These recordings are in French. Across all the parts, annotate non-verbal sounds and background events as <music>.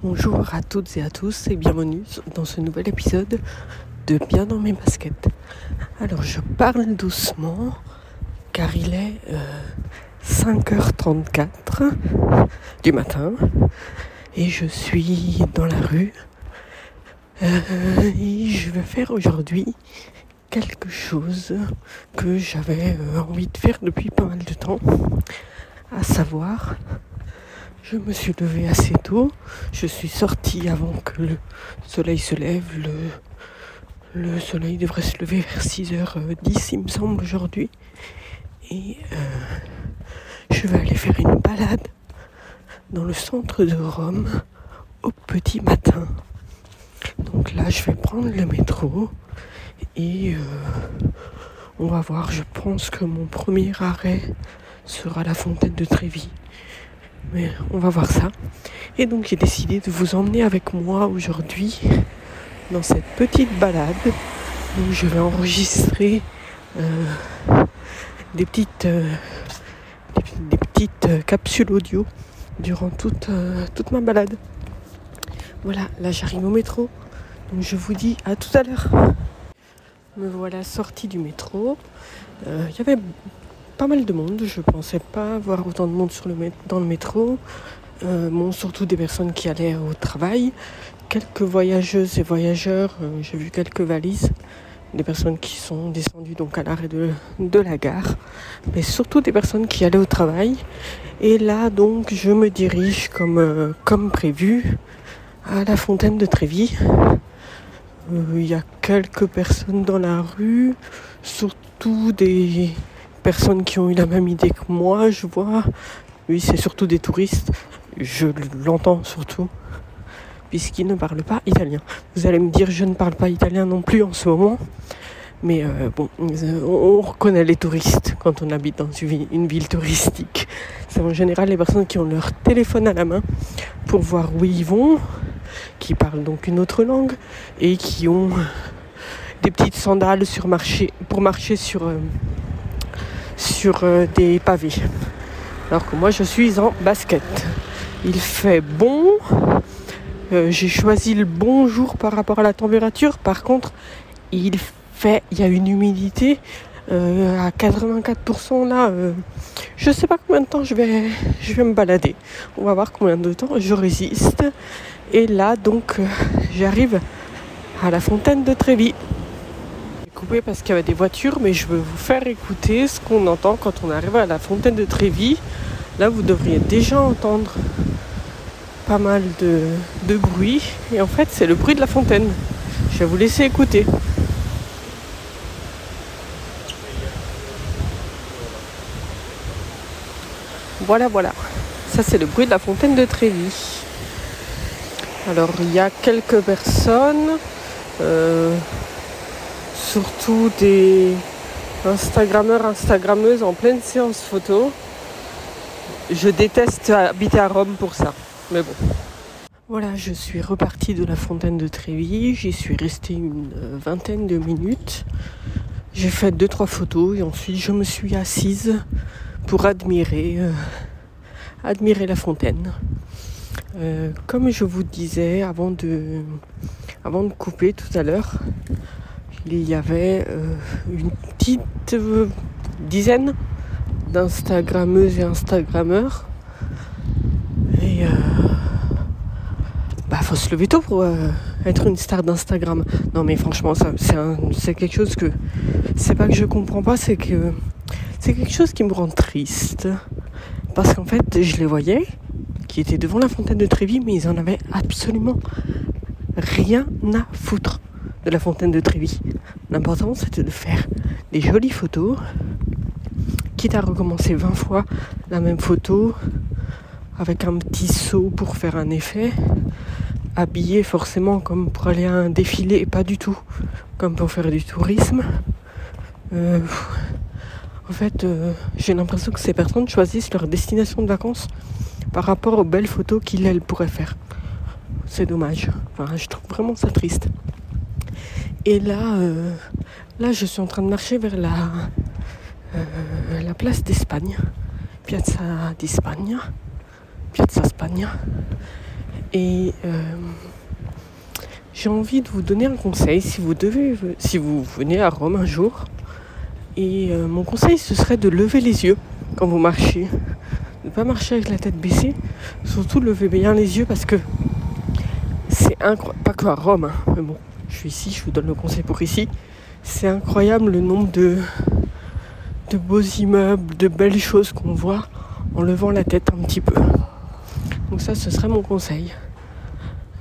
Bonjour à toutes et à tous et bienvenue dans ce nouvel épisode de Bien dans mes baskets. Alors je parle doucement car il est 5h34 du matin et je suis dans la rue euh, et je vais faire aujourd'hui quelque chose que j'avais euh, envie de faire depuis pas mal de temps, à savoir je me suis levée assez tôt. Je suis sortie avant que le soleil se lève. Le, le soleil devrait se lever vers 6h10, il me semble, aujourd'hui. Et euh, je vais aller faire une balade dans le centre de Rome au petit matin. Donc là, je vais prendre le métro et euh, on va voir. Je pense que mon premier arrêt sera la fontaine de Trévis. On va voir ça. Et donc j'ai décidé de vous emmener avec moi aujourd'hui dans cette petite balade où je vais enregistrer euh, des petites, euh, euh, capsules audio durant toute, toute ma balade. Voilà, là j'arrive au métro. Donc je vous dis à tout à l'heure. Me voilà sortie du métro. Il y avait pas mal de monde. Je pensais pas voir autant de monde sur le, dans le métro. Euh, bon, surtout des personnes qui allaient au travail. Quelques voyageuses et voyageurs. Euh, j'ai vu quelques valises. Des personnes qui sont descendues donc à l'arrêt de, la gare. Mais surtout des personnes qui allaient au travail. Et là, donc, je me dirige comme, euh, comme prévu à la fontaine de Trévis. Il y a quelques personnes dans la rue, surtout des, personnes qui ont eu la même idée que moi, je vois. Oui, c'est surtout des touristes. Je l'entends surtout, puisqu'ils ne parlent pas italien. Vous allez me dire, je ne parle pas italien non plus en ce moment. Mais euh, bon, on reconnaît les touristes quand on habite dans une ville touristique. C'est en général les personnes qui ont leur téléphone à la main pour voir où ils vont, qui parlent donc une autre langue et qui ont des petites sandales sur marcher, pour marcher sur, euh, sur euh, des pavés. Alors que moi je suis en basket. Il fait bon. Euh, j'ai choisi le bon jour par rapport à la température. Par contre, il fait, il y a une humidité euh, à 84% là. je sais pas combien de temps je vais, je vais me balader. On va voir combien de temps je résiste. Et là donc, j'arrive à la fontaine de Trévis parce qu'il y avait des voitures, mais je veux vous faire écouter ce qu'on entend quand on arrive à la fontaine de Trévis. Là, vous devriez déjà entendre pas mal de, de bruit. Et en fait, c'est le bruit de la fontaine. Je vais vous laisser écouter. Voilà, voilà. Ça, c'est le bruit de la fontaine de Trévis. Alors, il y a quelques personnes. Euh, surtout des Instagrammeurs, Instagrammeuses en pleine séance photo. Je déteste habiter à Rome pour ça, mais bon. Voilà, je suis repartie de la fontaine de Trévis. J'y suis restée une vingtaine de minutes. J'ai fait deux trois photos et ensuite je me suis assise pour admirer, euh, admirer la fontaine. Euh, comme je vous disais avant de, avant de couper tout à l'heure, il y avait euh, une petite euh, dizaine d'Instagrammeuses et Instagrammeurs. Et euh, bah faut se lever tôt pour être une star d'Instagram. Non mais franchement ça c'est quelque chose que c'est pas que je comprends pas, c'est que c'est quelque chose qui me rend triste. Parce qu'en fait je les voyais qui étaient devant la fontaine de Trévis mais ils en avaient absolument rien à foutre de la fontaine de Trévis. L'important c'était de faire des jolies photos, quitte à recommencer 20 fois la même photo avec un petit saut pour faire un effet, habillé forcément comme pour aller à un défilé et pas du tout comme pour faire du tourisme. Euh, en fait, euh, j'ai l'impression que ces personnes choisissent leur destination de vacances par rapport aux belles photos qu'ils pourraient faire. C'est dommage. Je trouve vraiment ça triste. Et là, euh, là, je suis en train de marcher vers la, euh, la place d'Espagne, Piazza d'Espagne, Piazza Spagna. Et euh, j'ai envie de vous donner un conseil si vous devez, si vous venez à Rome un jour. Et mon conseil, ce serait de lever les yeux quand vous marchez. Ne pas marcher avec la tête baissée. Surtout lever bien les yeux parce que c'est incroyable. Pas que à Rome, hein, mais bon, je suis ici, je vous donne le conseil pour ici. C'est incroyable le nombre de, de beaux immeubles, de belles choses qu'on voit en levant la tête un petit peu. Donc ça, ce serait mon conseil.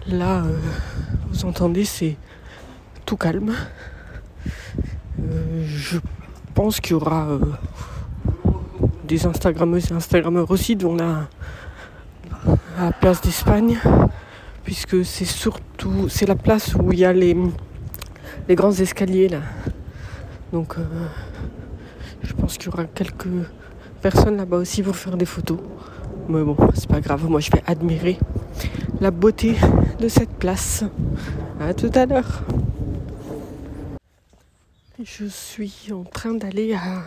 Là, euh, vous entendez, c'est tout calme. Euh, je pense qu'il y aura euh, des Instagrammeuses et Instagrammeurs aussi, dont la, la place d'Espagne, puisque c'est surtout c'est la place où il y a les, les grands escaliers là. Donc je pense qu'il y aura quelques personnes là-bas aussi pour faire des photos. Mais bon, c'est pas grave, moi je vais admirer la beauté de cette place. À tout à l'heure. Je suis en train d'aller à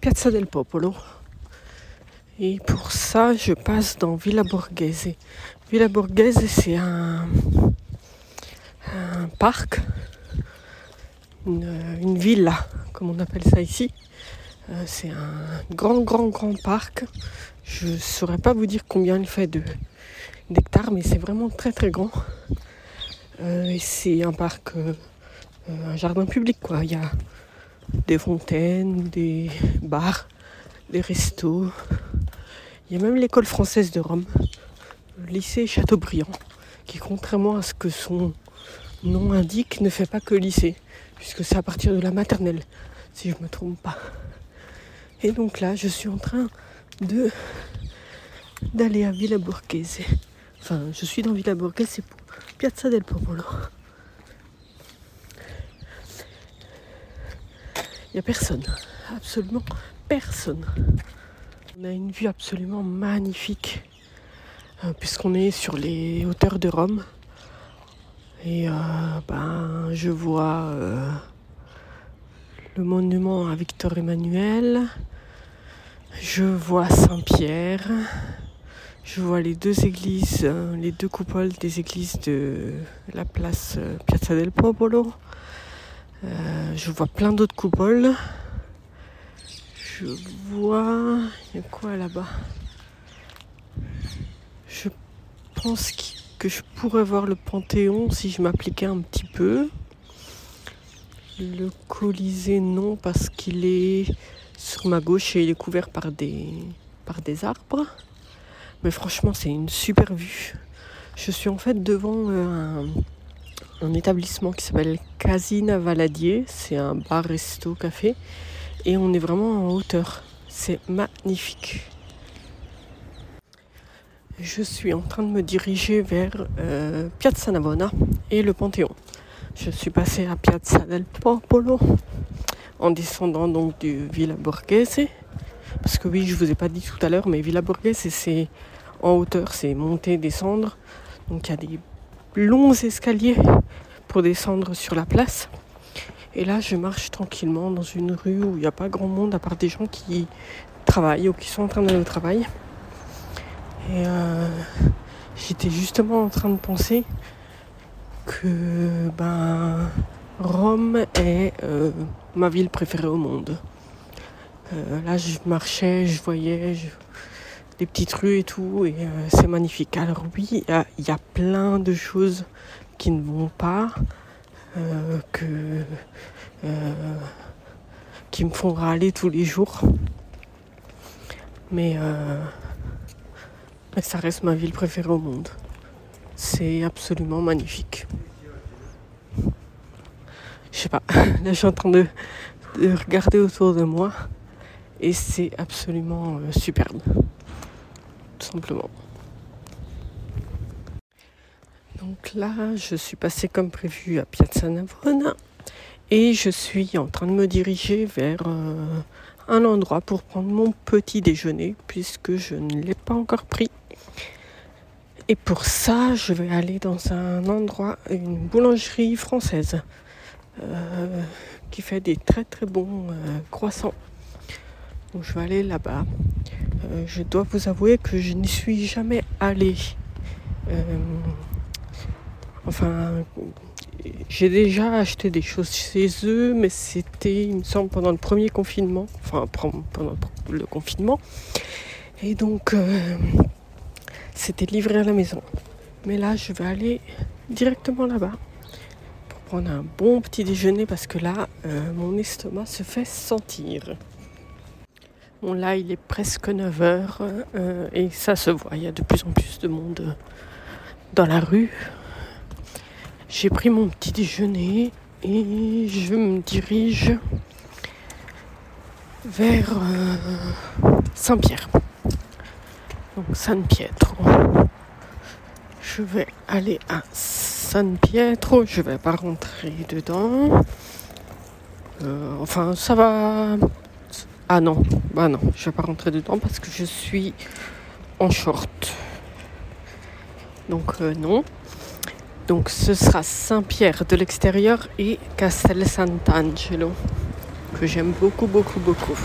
Piazza del Popolo. Et pour ça, je passe dans Villa Borghese. Villa Borghese, c'est un, parc, une, villa, comme on appelle ça ici. Euh, c'est un grand, grand, grand parc je ne saurais pas vous dire combien il fait d'hectares, mais c'est vraiment très très grand. Euh, c'est un parc, euh, un jardin public quoi. Il y a des fontaines, des bars, des restos. Il y a même l'école française de Rome, lycée Chateaubriand, qui contrairement à ce que son nom indique, ne fait pas que lycée, puisque c'est à partir de la maternelle, si je ne me trompe pas. Et donc là, je suis en train de d'aller à Villa Borghese. Enfin, je suis dans Villa Borghese, pour Piazza del Popolo. Il n'y a personne, absolument personne. On a une vue absolument magnifique, puisqu'on est sur les hauteurs de Rome. Et euh, ben, je vois euh, le monument à Victor Emmanuel, je vois Saint-Pierre. Je vois les deux églises, euh, les deux coupoles des églises de la place euh, Piazza del Popolo. Euh, je vois plein d'autres coupoles. Je vois. Quoi là-bas? Je pense que je pourrais voir le Panthéon si je m'appliquais un petit peu. Le Colisée, non, parce qu'il est sur ma gauche et il est couvert par des, arbres. Mais franchement, c'est une super vue. Je suis en fait devant euh, un, établissement qui s'appelle Casina Valadier. C'est un bar, resto, café. Et on est vraiment en hauteur. C'est magnifique. Je suis en train de me diriger vers euh, Piazza Navona et le Panthéon. Je suis passé à Piazza del Popolo en descendant donc du Villa Borghese. Parce que oui, je vous ai pas dit tout à l'heure, mais Villa Borghese, c'est en hauteur, c'est monter, descendre. Donc il y a des longs escaliers pour descendre sur la place. Et là, je marche tranquillement dans une rue où il n'y a pas grand monde à part des gens qui travaillent ou qui sont en train d'aller au travail. Et euh, j'étais justement en train de penser que ben Rome est euh, ma ville préférée au monde. Euh, là, je marchais, je voyais des petites rues et tout, et c'est magnifique. Alors oui, il y, a plein de choses qui ne vont pas, que qui me font râler tous les jours. Mais, mais ça reste ma ville préférée au monde. C'est absolument magnifique je sais pas, <laughs> là je suis en train de, regarder autour de moi et c'est absolument euh, superbe, tout simplement. Donc là, je suis passée comme prévu à Piazza Navona et je suis en train de me diriger vers euh, un endroit pour prendre mon petit déjeuner puisque je ne l'ai pas encore pris. Et pour ça, je vais aller dans un endroit, une boulangerie française. Euh, qui fait des très très bons euh, croissants. Donc je vais aller là-bas. Euh, je dois vous avouer que je n'y suis jamais allée. enfin, j'ai déjà acheté des choses chez eux, mais c'était, il me semble, pendant le premier confinement, enfin pendant le confinement. Et donc, c'était livré à la maison. Mais là, je vais aller directement là-bas pour prendre un bon petit déjeuner parce que là, euh, mon estomac se fait sentir. Bon, là, il est presque 9 h euh, et ça se voit. Il y a de plus en plus de monde dans la rue. J'ai pris mon petit déjeuner et je me dirige vers euh, Saint-Pierre. Donc San Pietro. Je vais aller à San Pietro. Je vais pas rentrer dedans. Euh, enfin, ça va. Ah non, bah non, je vais pas rentrer dedans parce que je suis en short. Donc euh, non. Donc ce sera Saint-Pierre de l'extérieur et Castel Sant'Angelo, que j'aime beaucoup, beaucoup, beaucoup.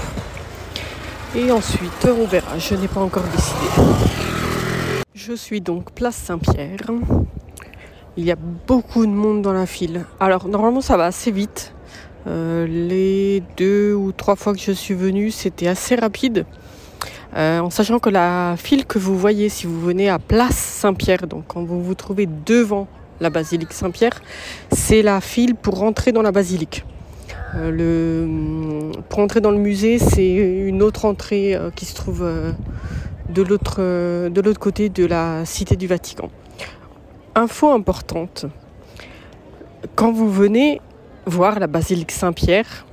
Et ensuite, on verra, je n'ai pas encore décidé. Je suis donc place Saint-Pierre. Il y a beaucoup de monde dans la file. Alors normalement ça va assez vite. Euh, les deux ou trois fois que je suis venue, c'était assez rapide. Euh, en sachant que la file que vous voyez si vous venez à Place Saint-Pierre, donc quand vous vous trouvez devant la basilique Saint-Pierre, c'est la file pour rentrer dans la basilique. Euh, le, pour entrer dans le musée, c'est une autre entrée euh, qui se trouve euh, de l'autre côté de la cité du Vatican. Info importante. Quand vous venez voir la basilique Saint-Pierre,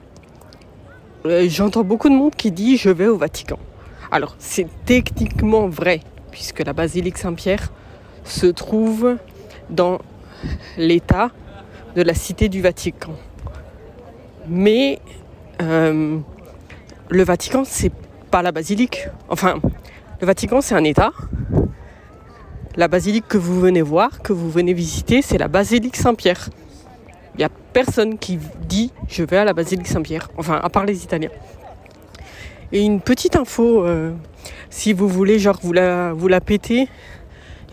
j'entends beaucoup de monde qui dit je vais au Vatican. Alors c'est techniquement vrai puisque la basilique Saint-Pierre se trouve dans l'état de la cité du Vatican. Mais euh, le Vatican, c'est pas la basilique. Enfin, le Vatican, c'est un état. La basilique que vous venez voir, que vous venez visiter, c'est la basilique Saint-Pierre. Il n'y a personne qui dit je vais à la basilique Saint-Pierre. Enfin, à part les Italiens. Et une petite info, euh, si vous voulez, genre, vous la, vous péter,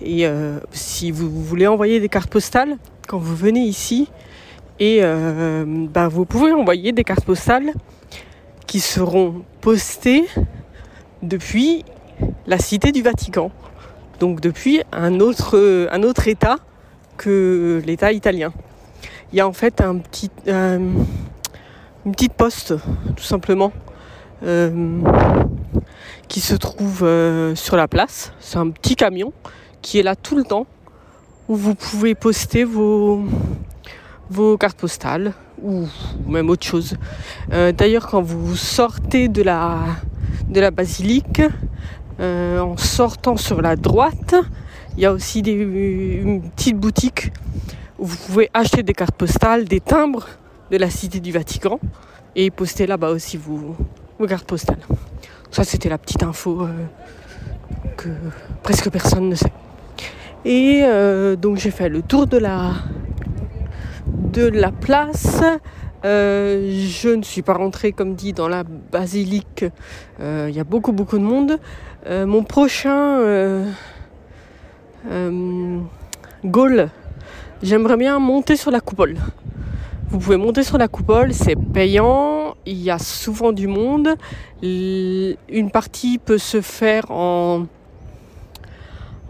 et euh, si vous voulez envoyer des cartes postales, quand vous venez ici, et euh, bah, vous pouvez envoyer des cartes postales qui seront postées depuis la cité du Vatican. Donc depuis un autre, un autre État que l'État italien. Il y a en fait euh, une petite poste, tout simplement, qui se trouve sur la place. C'est un petit camion qui est là tout le temps, où vous pouvez poster vos, vos cartes postales ou même autre chose. Euh, d'ailleurs, quand vous sortez de la, de la basilique, euh, en sortant sur la droite, il y a aussi une petite boutique où vous pouvez acheter des cartes postales, des timbres de la Cité du Vatican et poster là-bas aussi vos, vos cartes postales. Ça, c'était la petite info euh, que presque personne ne sait. Et donc j'ai fait le tour de la, de la place. Euh, je ne suis pas rentrée, comme dit, dans la basilique. Euh, il y a beaucoup, beaucoup de monde. mon prochain goal, j'aimerais bien monter sur la coupole. Vous pouvez monter sur la coupole, c'est payant, il y a souvent du monde. Une partie peut se faire en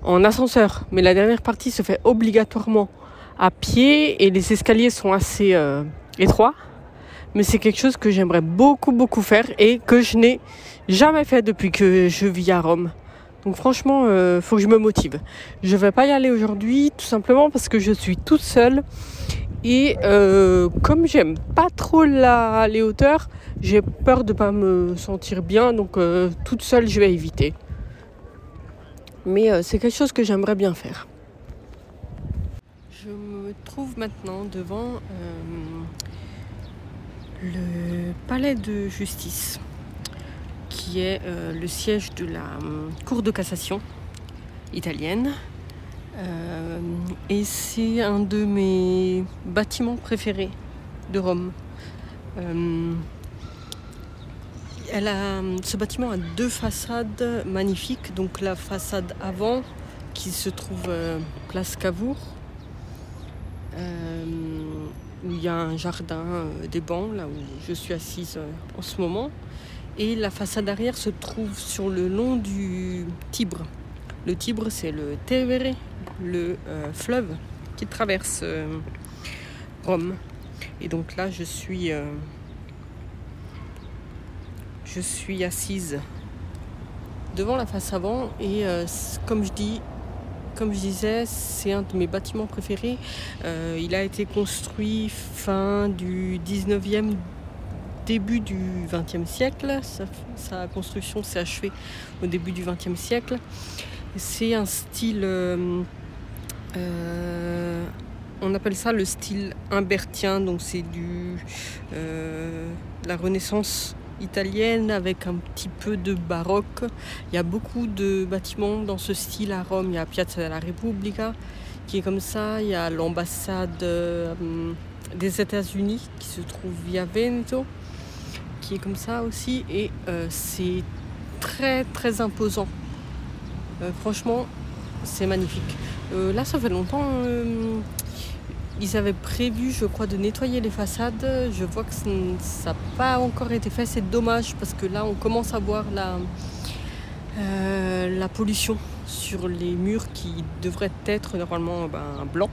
en ascenseur, mais la dernière partie se fait obligatoirement à pied et les escaliers sont assez euh, étroits. Mais c'est quelque chose que j'aimerais beaucoup beaucoup faire et que je n'ai jamais fait depuis que je vis à Rome. Donc franchement, euh, faut que je me motive. Je vais pas y aller aujourd'hui tout simplement parce que je suis toute seule et euh, comme j'aime pas trop les hauteurs, j'ai peur de pas me sentir bien. Donc toute seule, je vais éviter mais c'est quelque chose que j'aimerais bien faire. Me trouve maintenant devant euh, le palais de justice, qui est euh, le siège de la Cour de cassation italienne. et c'est un de mes bâtiments préférés de Rome ce bâtiment a deux façades magnifiques. Donc la façade avant qui se trouve euh, place Cavour, euh, où il y a un jardin, euh, des bancs, là où je suis assise en ce moment. Et la façade arrière se trouve sur le long du Tibre. Le Tibre, c'est le Tevere, le fleuve qui traverse Rome. Et donc là, je suis, je suis assise devant la face avant et euh, comme je dis comme je disais, c'est un de mes bâtiments préférés. Euh, il a été construit fin du 19e, début du 20e siècle. Sa, construction s'est achevée au début du 20e siècle. C'est un style, euh, on appelle ça le style imbertien, donc c'est du la Renaissance italienne avec un petit peu de baroque. Il y a beaucoup de bâtiments dans ce style à Rome. Il y a Piazza della Repubblica qui est comme ça. Il y a l'ambassade euh, des États-Unis qui se trouve via Veneto qui est comme ça aussi. Et euh, c'est très très imposant. Euh, franchement, c'est magnifique. là, ça fait longtemps ils avaient prévu, je crois, de nettoyer les façades. Je vois que ça n'a pas encore été fait. C'est dommage parce que là, on commence à voir la, euh, la pollution sur les murs qui devraient être normalement ben, blancs.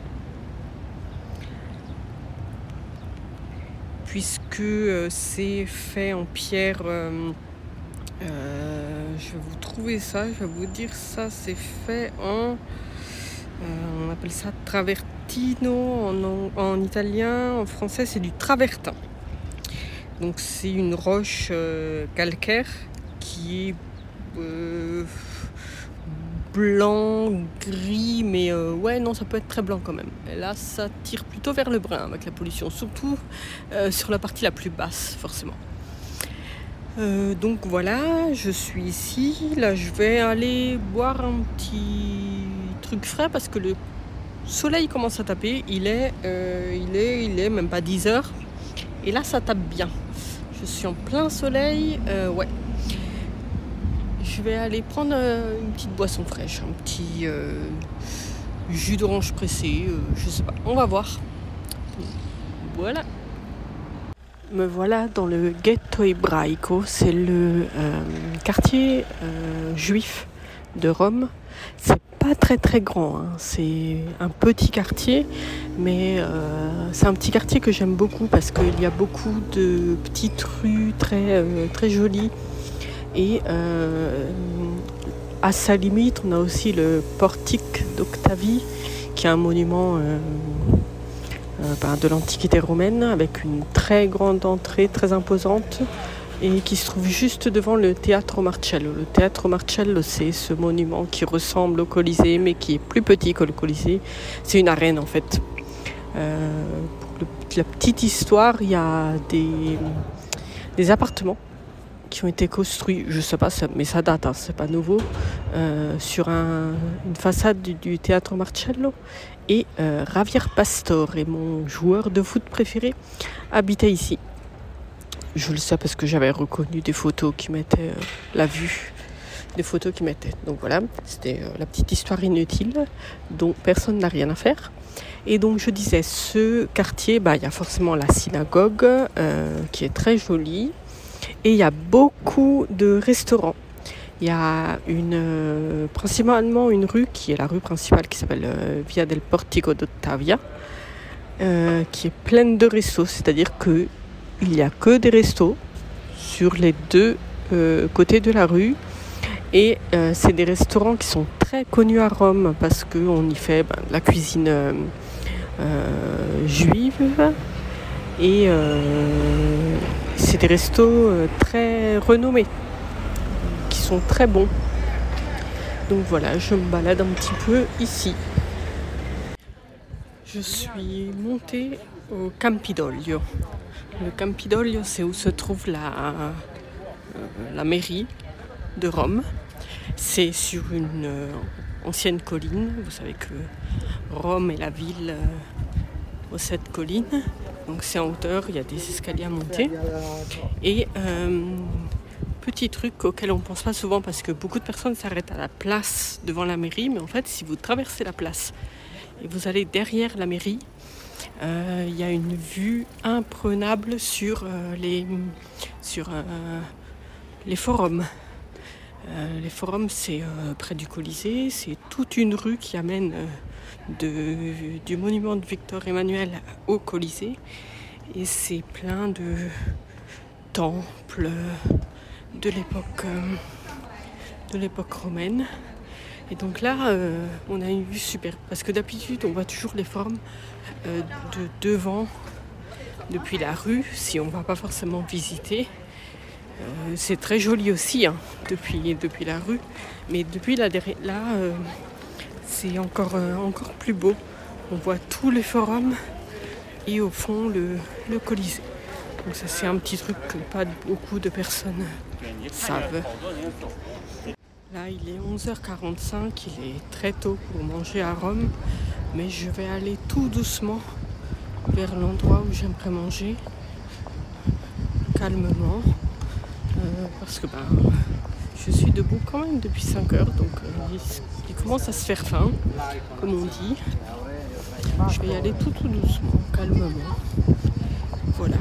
Puisque euh, c'est fait en pierre. Euh, je vais vous trouver ça, je vais vous dire ça. C'est fait en. On appelle ça travertin en, italien, en français c'est du travertin. Donc c'est une roche euh, calcaire qui est euh, blanc, gris, mais euh, ouais non ça peut être très blanc quand même. Là ça tire plutôt vers le brun avec la pollution, surtout sur la partie la plus basse forcément. donc voilà, je suis ici. Là, je vais aller boire un petit truc frais parce que le soleil commence à taper, il est, euh, il est, il est même pas 10 heures. Et là, ça tape bien. Je suis en plein soleil, euh, ouais. Je vais aller prendre euh, une petite boisson fraîche, un petit jus d'orange pressé, je sais pas. On va voir. Voilà. Me voilà dans le ghetto ebraico, c'est le quartier juif de Rome. C'est pas très très grand, hein. c'est un petit quartier, mais euh, c'est un petit quartier que j'aime beaucoup parce qu'il y a beaucoup de petites rues très, euh, très jolies. Et euh, à sa limite, on a aussi le portique d'Octavie, qui est un monument ben, de l'Antiquité romaine avec une très grande entrée, très imposante et qui se trouve juste devant le Teatro Marcello. Le Teatro Marcello, c'est ce monument qui ressemble au Colisée, mais qui est plus petit que le Colisée. C'est une arène en fait. Euh, pour la petite histoire, il y a des, appartements qui ont été construits, je sais pas, mais ça date, hein, c'est pas nouveau, euh, sur un, une façade du, Teatro Marcello. Et euh, Javier Pastor, et mon joueur de foot préféré, habitait ici. Je le sais parce que j'avais reconnu des photos qui mettaient euh, la vue, des photos qui mettaient. Donc voilà, c'était euh, la petite histoire inutile dont personne n'a rien à faire. Et donc je disais, ce quartier, bah, il y a forcément la synagogue euh, qui est très jolie et il y a beaucoup de restaurants. Il y a une, principalement une rue qui est la rue principale qui s'appelle Via del Portico d'Ottavia, qui est pleine de restos, c'est-à-dire que il n'y a que des restos sur les deux euh, côtés de la rue. Et euh, c'est des restaurants qui sont très connus à Rome parce qu'on y fait ben, la cuisine euh, juive. Et c'est des restos très renommés, qui sont très bons. Donc voilà, je me balade un petit peu ici. Je suis montée au Campidoglio. Le Campidoglio, c'est où se trouve la, euh, la mairie de Rome. C'est sur une euh, ancienne colline. Vous savez que Rome est la ville euh, aux sept collines. Donc c'est en hauteur, il y a des escaliers à monter. Et petit truc auquel on pense pas souvent parce que beaucoup de personnes s'arrêtent à la place devant la mairie, mais en fait, si vous traversez la place et vous allez derrière la mairie, il y a une vue imprenable sur euh, les, sur, euh, les forums. les forums, c'est près du Colisée, c'est toute une rue qui amène de, du monument de Victor Emmanuel au Colisée. Et c'est plein de temples de l'époque de l'époque romaine. Et donc là, on a une vue super. Parce que d'habitude, on voit toujours les formes euh, de devant depuis la rue, si on ne va pas forcément visiter. Euh, c'est très joli aussi hein, depuis, depuis la rue, mais depuis là, là euh, c'est encore, encore plus beau. On voit tous les forums et au fond le, le Colisée. Donc ça c'est un petit truc que pas beaucoup de personnes savent. Là il est 11h45, il est très tôt pour manger à Rome mais je vais aller tout doucement vers l'endroit où j'aimerais manger calmement euh, parce que ben, je suis debout quand même depuis 5 heures donc euh, il, commence à se faire faim comme on dit. Je vais y aller tout tout doucement calmement. Voilà.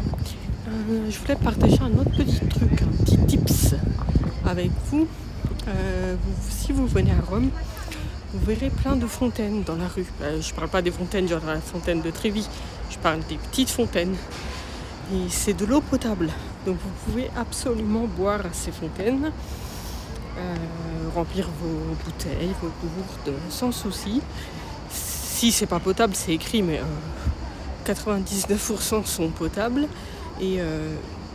Euh, je voulais partager un autre petit truc un petit tips avec vous si vous venez à Rome vous verrez plein de fontaines dans la rue. Euh, je ne parle pas des fontaines genre la fontaine de Trévis, je parle des petites fontaines. Et c'est de l'eau potable. Donc vous pouvez absolument boire à ces fontaines, euh, remplir vos bouteilles, vos gourdes sans souci. Si c'est pas potable, c'est écrit, mais 99% euh, sont potables. Et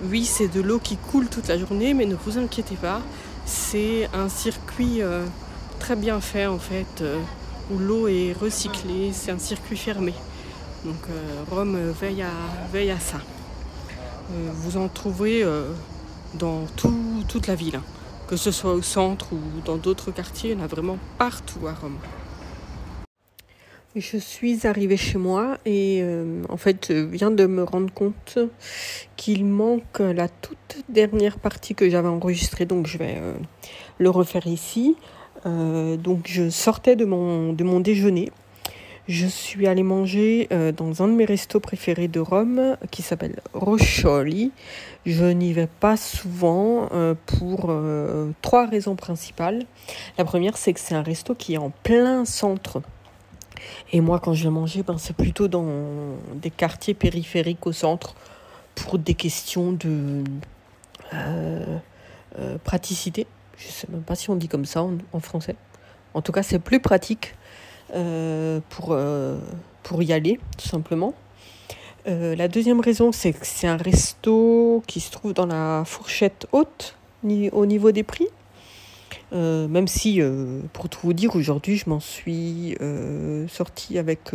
oui, c'est de l'eau qui coule toute la journée, mais ne vous inquiétez pas, c'est un circuit très bien fait en fait, euh, où l'eau est recyclée, c'est un circuit fermé. Donc euh, Rome veille à, ça. Euh, vous en trouverez dans toute la ville, hein. que ce soit au centre ou dans d'autres quartiers, il y en a vraiment partout à Rome. Je suis arrivée chez moi et en fait je viens de me rendre compte qu'il manque la toute dernière partie que j'avais enregistrée, donc je vais le refaire ici. Euh, donc je sortais de mon, de mon déjeuner. Je suis allée manger euh, dans un de mes restos préférés de Rome qui s'appelle Roscioli. Je n'y vais pas souvent euh, pour trois raisons principales. La première, c'est que c'est un resto qui est en plein centre. Et moi, quand je vais manger, ben, c'est plutôt dans des quartiers périphériques au centre pour des questions de praticité je sais même pas si on dit comme ça en, français. En tout cas, c'est plus pratique euh, pour, euh, pour y aller, tout simplement. Euh, la deuxième raison, c'est que c'est un resto qui se trouve dans la fourchette haute au niveau des prix. Même si, pour tout vous dire, aujourd'hui, je m'en suis sortie avec...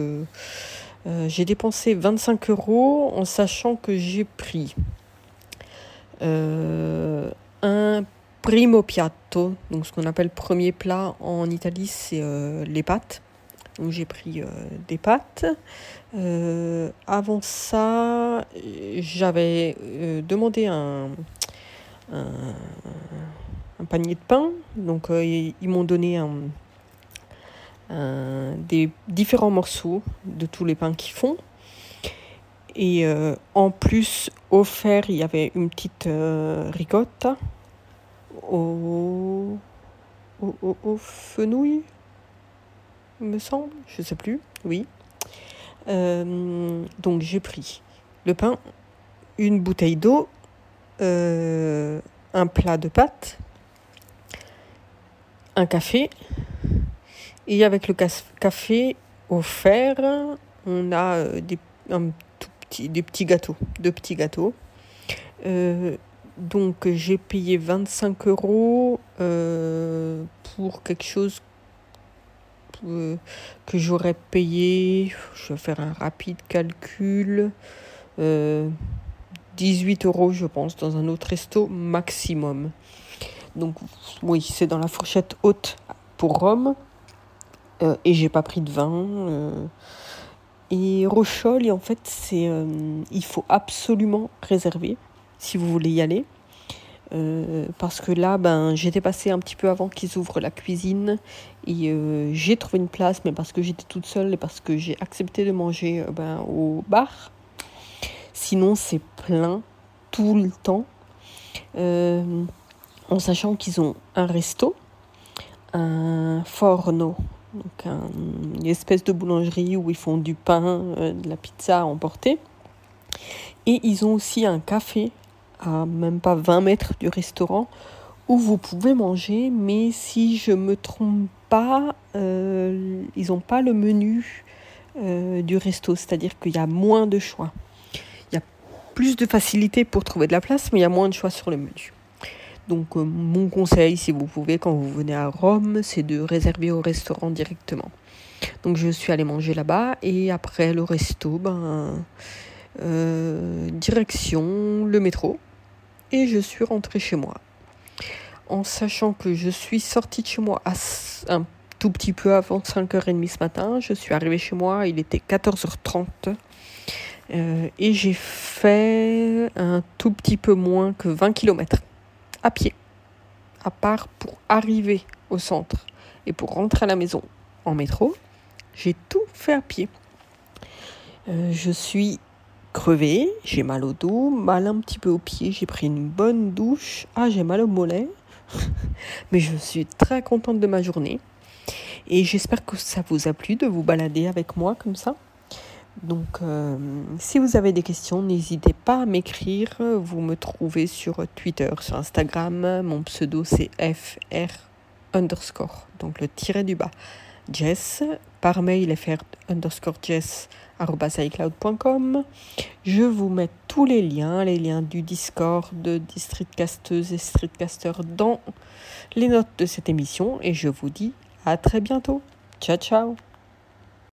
j'ai dépensé 25 euros en sachant que j'ai pris un primo piatto, donc ce qu'on appelle premier plat en Italie, c'est euh, les pâtes. Donc j'ai pris euh, des pâtes. Euh, avant ça, j'avais demandé un, panier de pain. Donc ils, m'ont donné des différents morceaux de tous les pains qu'ils font. Et en plus, offert, il y avait une petite ricotta au, au, fenouil, me semble, je sais plus, oui. Euh, donc j'ai pris le pain, une bouteille d'eau, euh, un plat de pâtes, un café, et avec le café offert, on a euh, des, un tout petit, des petits gâteaux, deux petits gâteaux. Donc j'ai payé 25 euros euh, pour quelque chose euh, que j'aurais payé, je vais faire un rapide calcul, 18 euh, euros je pense dans un autre resto maximum. Donc oui, c'est dans la fourchette haute pour Rome. et j'ai pas pris de vin. et Rochol, en fait, c'est il faut absolument réserver si vous voulez y aller. Euh, parce que là, ben, j'étais passée un petit peu avant qu'ils ouvrent la cuisine et euh, j'ai trouvé une place, mais parce que j'étais toute seule et parce que j'ai accepté de manger euh, ben, au bar. Sinon, c'est plein tout le temps. En sachant qu'ils ont un resto, un forno, donc une espèce de boulangerie où ils font du pain, de la pizza à emporter. Et ils ont aussi un café à même pas 20 mètres du restaurant où vous pouvez manger, mais si je me trompe pas, euh, ils n'ont pas le menu euh, du resto, c'est-à-dire qu'il y a moins de choix. Il y a plus de facilité pour trouver de la place, mais il y a moins de choix sur le menu. Donc euh, mon conseil, si vous pouvez, quand vous venez à Rome, c'est de réserver au restaurant directement. Donc je suis allée manger là-bas et après le resto, ben, direction le métro et je suis rentrée chez moi. En sachant que je suis sortie de chez moi un tout petit peu avant 5h30 ce matin, je suis arrivée chez moi, il était 14h30 euh, et j'ai fait un tout petit peu moins que 20 km à pied, à part pour arriver au centre et pour rentrer à la maison en métro, j'ai tout fait à pied. Euh, je suis crevé, j'ai mal au dos, mal un petit peu aux pieds, j'ai pris une bonne douche. Ah, j'ai mal au mollet. <laughs> Mais je suis très contente de ma journée. Et j'espère que ça vous a plu de vous balader avec moi comme ça. Donc, euh, si vous avez des questions, n'hésitez pas à m'écrire. Vous me trouvez sur Twitter, sur Instagram. Mon pseudo, c'est FR underscore, donc le tiret du bas. Jess, par mail, FR underscore Jess. Je vous mets tous les liens, les liens du Discord, de Streetcasteuses et Streetcasters dans les notes de cette émission et je vous dis à très bientôt. Ciao ciao